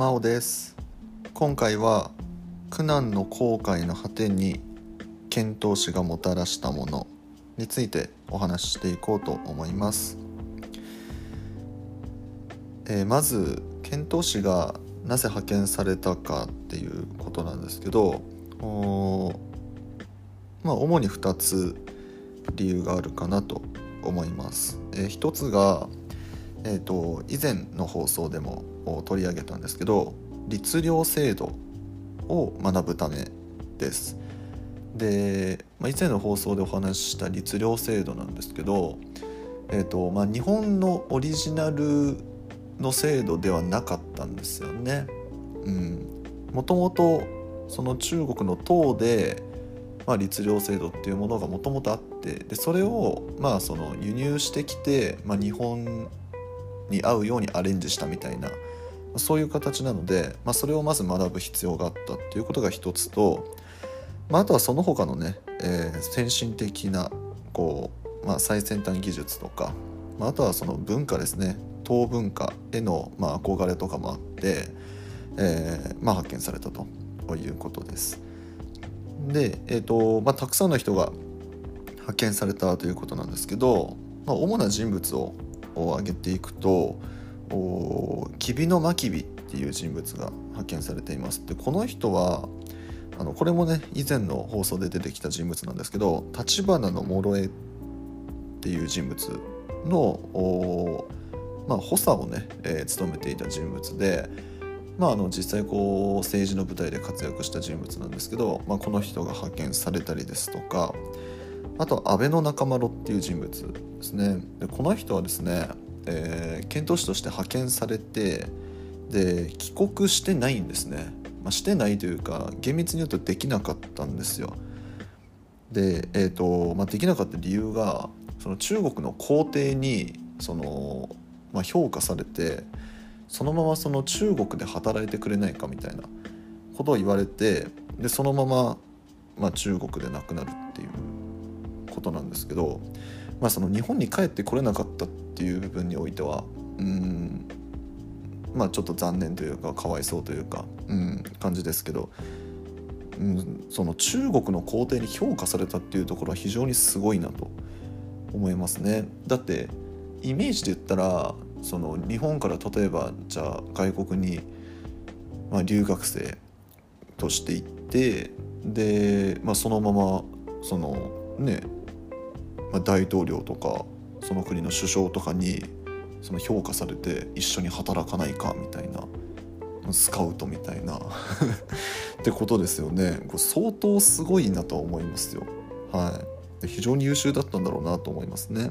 真央です。今回は苦難の後悔の果てに遣唐使がもたらしたものについてお話ししていこうと思います、えーまず遣唐使がなぜ派遣されたかっていうことなんですけどまあ主に2つ理由があるかなと思います、えー一つがえー、と以前の放送でも取り上げたんですけど律令制度を学ぶためです。で、まあ、以前の放送でお話しした律令制度なんですけど、えーとまあ、日本のオリジナルの制度ではなかったんですよね。うん、もともとその中国の唐で、まあ、律令制度っていうものがもともとあってでそれをまあその輸入してきて、まあ、日本に合うようにアレンジしたみたいなそういう形なので、まあ、それをまず学ぶ必要があったっていうことが一つと、まあ、あとはその他のね、えー先進的なこう、まあ、最先端技術とか、まあ、あとはその文化ですね東文化への、まあ、憧れとかもあって、えーまあ、発見されたということです。で、えーとまあ、たくさんの人が発見されたということなんですけど、まあ、主な人物をを挙げていくとお吉備の真備っていう人物が発見されています。でこの人はあのこれもね以前の放送で出てきた人物なんですけど橘の諸江っていう人物のおまあ補佐をね、えー務めていた人物でまあ、あの実際こう政治の舞台で活躍した人物なんですけど、まあ、この人が派遣されたりですとかあと安倍の中丸っていう人物ですね。でこの人はですね、えー遣唐使として派遣されてで帰国してないんですね、まあ、してないというか厳密に言うとできなかったんですよ。で、えーとまあ、できなかった理由がその中国の皇帝にその、まあ、評価されてそのままその中国で働いてくれないかみたいなことを言われてでそのまま、まあ、中国で亡くなるっていう。ことなんですけど、まあ、その日本に帰ってこれなかったっていう部分においてはうんまあちょっと残念というかかわいそうというか、うん、感じですけど、うん、その中国の皇帝に評価されたっていうところは非常にすごいなと思いますね。だってイメージで言ったらその日本から例えばじゃあ外国に、まあ、留学生として行ってで、まあ、そのままそのね、まあ、大統領とかその国の首相とかにその評価されて一緒に働かないかみたいなスカウトみたいな ってことですよね。これ相当すごいなとは思いますよ。はい。で非常に優秀だったんだろうなと思いますね。はい。ま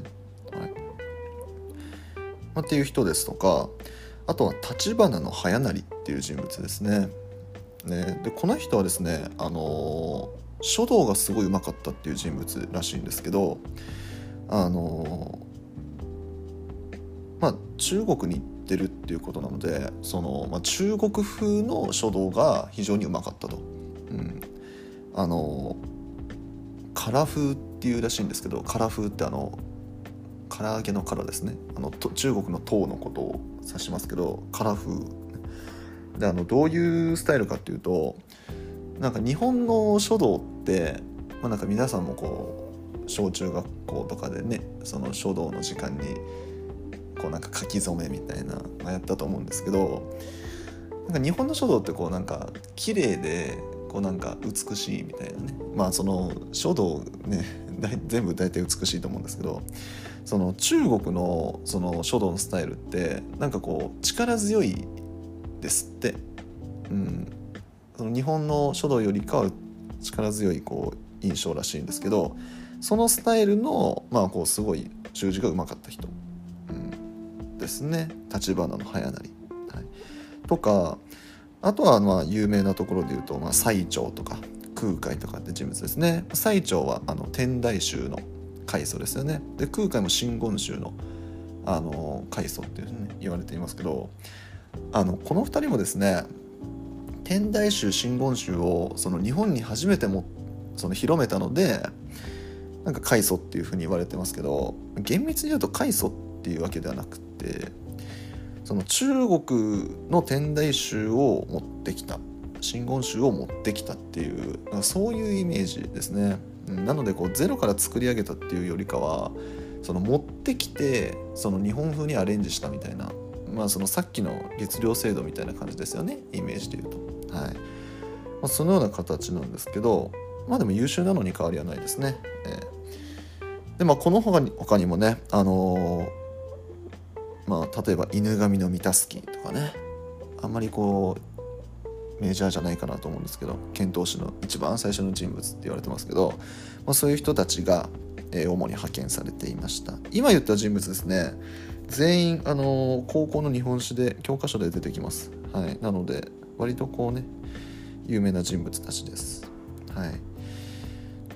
あ、っていう人ですとかあとは橘の早成っていう人物ですね。ね。でこの人はですね、あのー書道がすごいうまかったっていう人物らしいんですけど、あのまあ、中国に行ってるっていうことなのでその、まあ、中国風の書道が非常にうまかったと。うん、あの、唐風っていうらしいんですけど唐風ってあの唐揚げの唐ですね。あの中国の唐のことを指しますけど唐風。であのどういうスタイルかっていうとなんか日本の書道って、まあ、なんか皆さんもこう小中学校とかでねその書道の時間にこうなんか書き初めみたいな、ま、やったと思うんですけどなんか日本の書道ってこうなんか綺麗でこうなんか美しいみたいなね。まあその書道ね だい全部大体美しいと思うんですけどその中国のその書道のスタイルってなんかこう力強いですって、うん、その日本の書道よりかは力強いこう印象らしいんですけどそのスタイルのまあこうすごい習字がうまかった人、うん、ですね。橘の早成、はい、とかあとはまあ有名なところで言うと、まあ、最澄とか空海とかって人物ですね。最澄はあの天台宗の開祖ですよね。で空海も真言宗のあの開祖っていうふうに言われていますけどあのこの2人もですね天台宗真言宗をその日本に初めてもその広めたのでなんか開祖っていうふうに言われてますけど厳密に言うと開祖っていうわけではなくてその中国の天台宗を持ってきた真言宗を持ってきたっていうそういうイメージですね。なのでこうゼロから作り上げたっていうよりかはその持ってきてその日本風にアレンジしたみたいな、まあ、そのさっきの月量制度みたいな感じですよねイメージで言うと。はい。まあ、そのような形なんですけどまあでも優秀なのに変わりはないですね。えー、でまあこの他に他にもねあのーまあ、例えば犬神の三タスキとかねあんまりこうメジャーじゃないかなと思うんですけど遣唐使の一番最初の人物って言われてますけど、まあ、そういう人たちが、えー、主に派遣されていました。今言った人物ですね全員、あのー、高校の日本史で教科書で出てきます、はい、なので割とこうね有名な人物たちですはい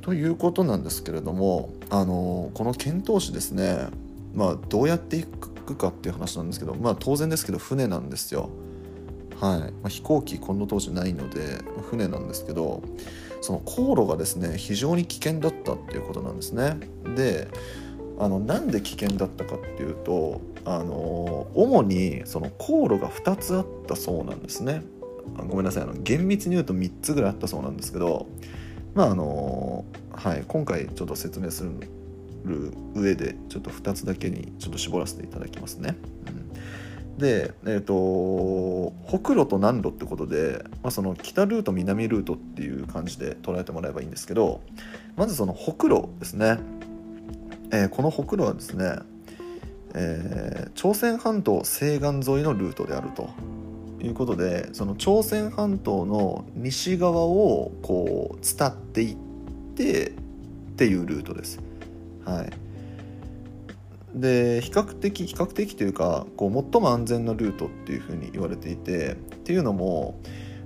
ということなんですけれども、あの、この遣唐使ですねまあどうやっていくくかっていう話なんですけどまあ当然ですけど船なんですよ。はいまあ、飛行機この当時ないので船なんですけどその航路がですね非常に危険だったっていうことなんですね。であのなんで危険だったかっていうとあの主にその航路が2つあったそうなんですね。ごめんなさい。あの厳密に言うと3つぐらいあったそうなんですけどまああのはい今回ちょっと説明する上でちょっと2つだけにちょっと絞らせていただきますね。うん、で、えーと、北路と南路ってことで、まあ、その北ルート南ルートっていう感じで捉えてもらえばいいんですけどまずその北路ですね、えー、この北路はですね、えー、朝鮮半島西岸沿いのルートであると。いうことでその朝鮮半島の西側をこう伝っていってっていうルートです。はいで比較的比較的というかこう最も安全なルートっていうふうに言われていてっていうのも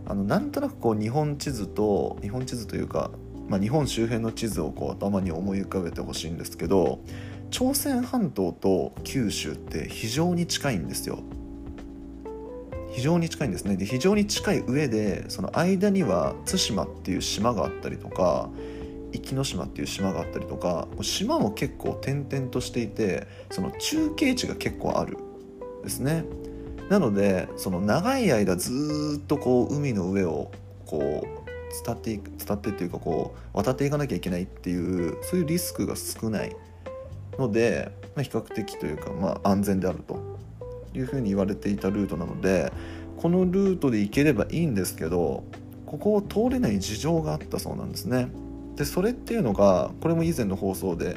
あのなんとなくこう日本地図と日本地図というか、まあ、日本周辺の地図をこう頭に思い浮かべてほしいんですけど朝鮮半島と九州って非常に近いんですよ。非常に近いんですね。で非常に近い上でその間には対馬っていう島があったりとか壱岐島っていう島があったりとか島も結構点々としていてその中継地が結構あるですね。なのでその長い間ずっとこう海の上をこう伝っていく伝ってっていうかこう渡っていかなきゃいけないっていうそういうリスクが少ないので、まあ、比較的というか、まあ、安全であると。いうふうに言われていたルートなのでこのルートで行ければいいんですけどここを通れない事情があったそうなんですね。でそれっていうのがこれも以前の放送で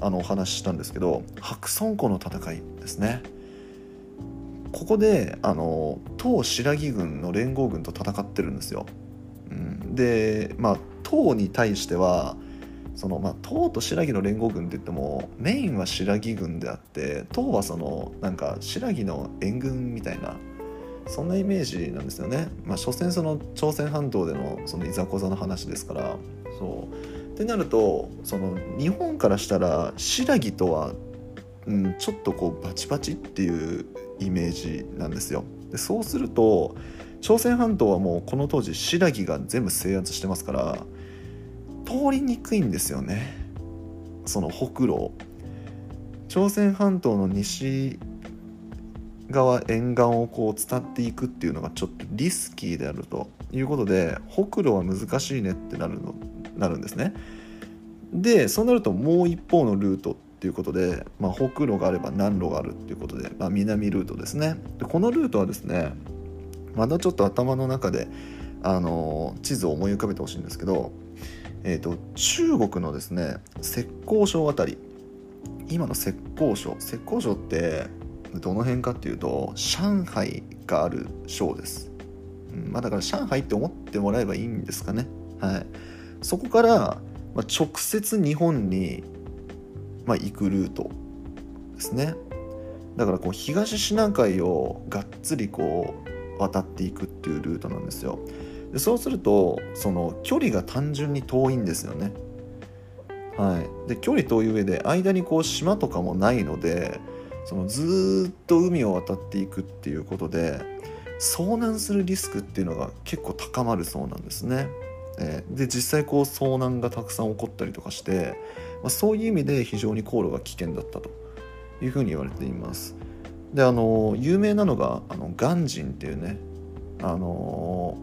あのお話ししたんですけど白村江の戦いですね。ここであの唐白木軍の連合軍と戦ってるんですよ、うん、でまあ唐に対してはそのまあ、唐と新羅の連合軍って言ってもメインは新羅軍であって唐はそのなんか新羅の援軍みたいなそんなイメージなんですよね。まあ、所詮その朝鮮半島でのそのいざこざの話ですからそうってなるとその日本からしたら新羅とは、うん、ちょっとこうバチバチっていうイメージなんですよ。でそうすると朝鮮半島はもうこの当時新羅が全部制圧してますから通りにくいんですよね。その北路。朝鮮半島の西側沿岸をこう伝っていくっていうのがちょっとリスキーであるということで北路は難しいねってなるのなるんですね。でそうなるともう一方のルートっていうことで、まあ、北路があれば南路があるっていうことで、まあ、南ルートですね。でこのルートはですねまだちょっと頭の中であの地図を思い浮かべてほしいんですけど、えーと、中国のですね浙江省あたり。今の浙江省。浙江省ってどの辺かっていうと上海がある省です、うんまあ、だから上海って思ってもらえばいいんですかね。はい。そこから、まあ、直接日本に、まあ、行くルートですね。だからこう東シナ海をがっつりこう渡っていくっていうルートなんですよ。でそうするとその距離が単純に遠いんですよねはい、で距離遠い上で間にこう島とかもないのでそのずっと海を渡っていくっていうことで遭難するリスクっていうのが結構高まるそうなんですね。え、で実際こう遭難がたくさん起こったりとかして、まあ、そういう意味で非常に航路が危険だったというふうに言われています。であの有名なのがあの鑑真っていうねあの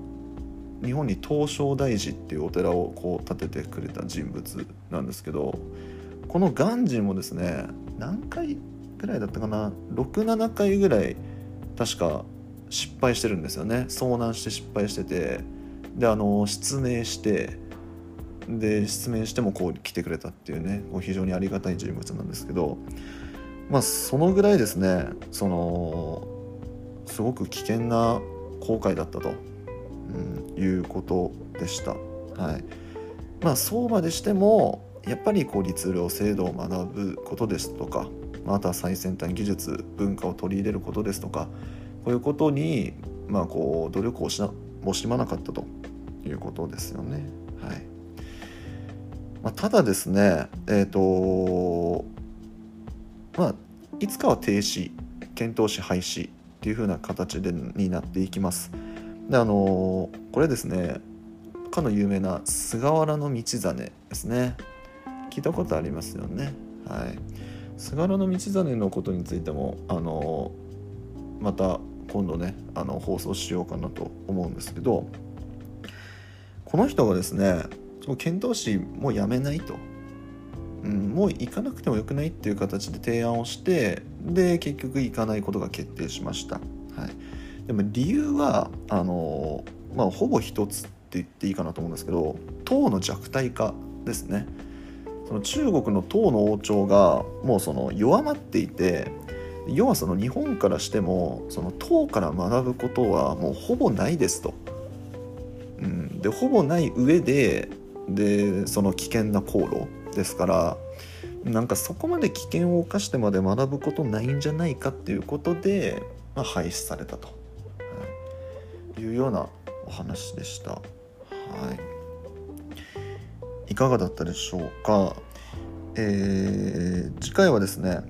日本に東照大寺っていうお寺をこう建ててくれた人物なんですけどこの鑑真もですね何回ぐらいだったかな？67回ぐらい確か失敗してるんですよね。遭難して失敗しててであの失明してで失明してもこう来てくれたっていうね非常にありがたい人物なんですけどまあそのぐらいですねそのすごく危険な航海だったと、うん、いうことでした。はいまあ、そうまでしてもやっぱりこう律令制度を学ぶことですとかあとは最先端技術文化を取り入れることですとかこういうことに、まあ、こう努力をし惜しまなかったということですよね。はいまあ、ただですねえっ、ー、とまあいつかは停止検討し廃止っていう風な形でになっていきます。であのこれですねかの有名な菅原道真ですね。聞いたことありますよね。はい、菅原道真のことについてもあのまた今度ねあの放送しようかなと思うんですけどこの人がですね遣唐使もうやめないと、うん、もう行かなくてもよくないっていう形で提案をしてで結局行かないことが決定しました、はい、でも理由はあのまあほぼ一つって言っていいかなと思うんですけど唐の弱体化ですね。その中国の唐の王朝がもうその弱まっていて要はその日本からしてもその唐から学ぶことはもうほぼないですと。うん、でほぼない上ででその危険な航路ですからなんかそこまで危険を冒してまで学ぶことないんじゃないかっていうことで、まあ、廃止されたと、いうようなお話でした。はい、いかがだったでしょうか、えー、次回はですね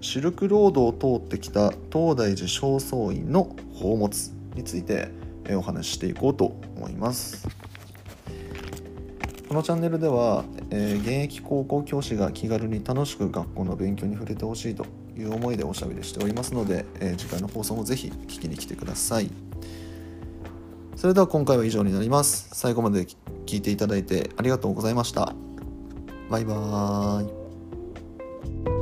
シルクロードを通ってきた東大寺正倉院の宝物についてお話ししていこうと思います。このチャンネルでは、えー、現役高校教師が気軽に楽しく学校の勉強に触れてほしいという思いでおしゃべりしておりますので、えー、次回の放送もぜひ聞きに来てください。それでは今回は以上になります。最後まで聞いていただいてありがとうございました。バイバーイ。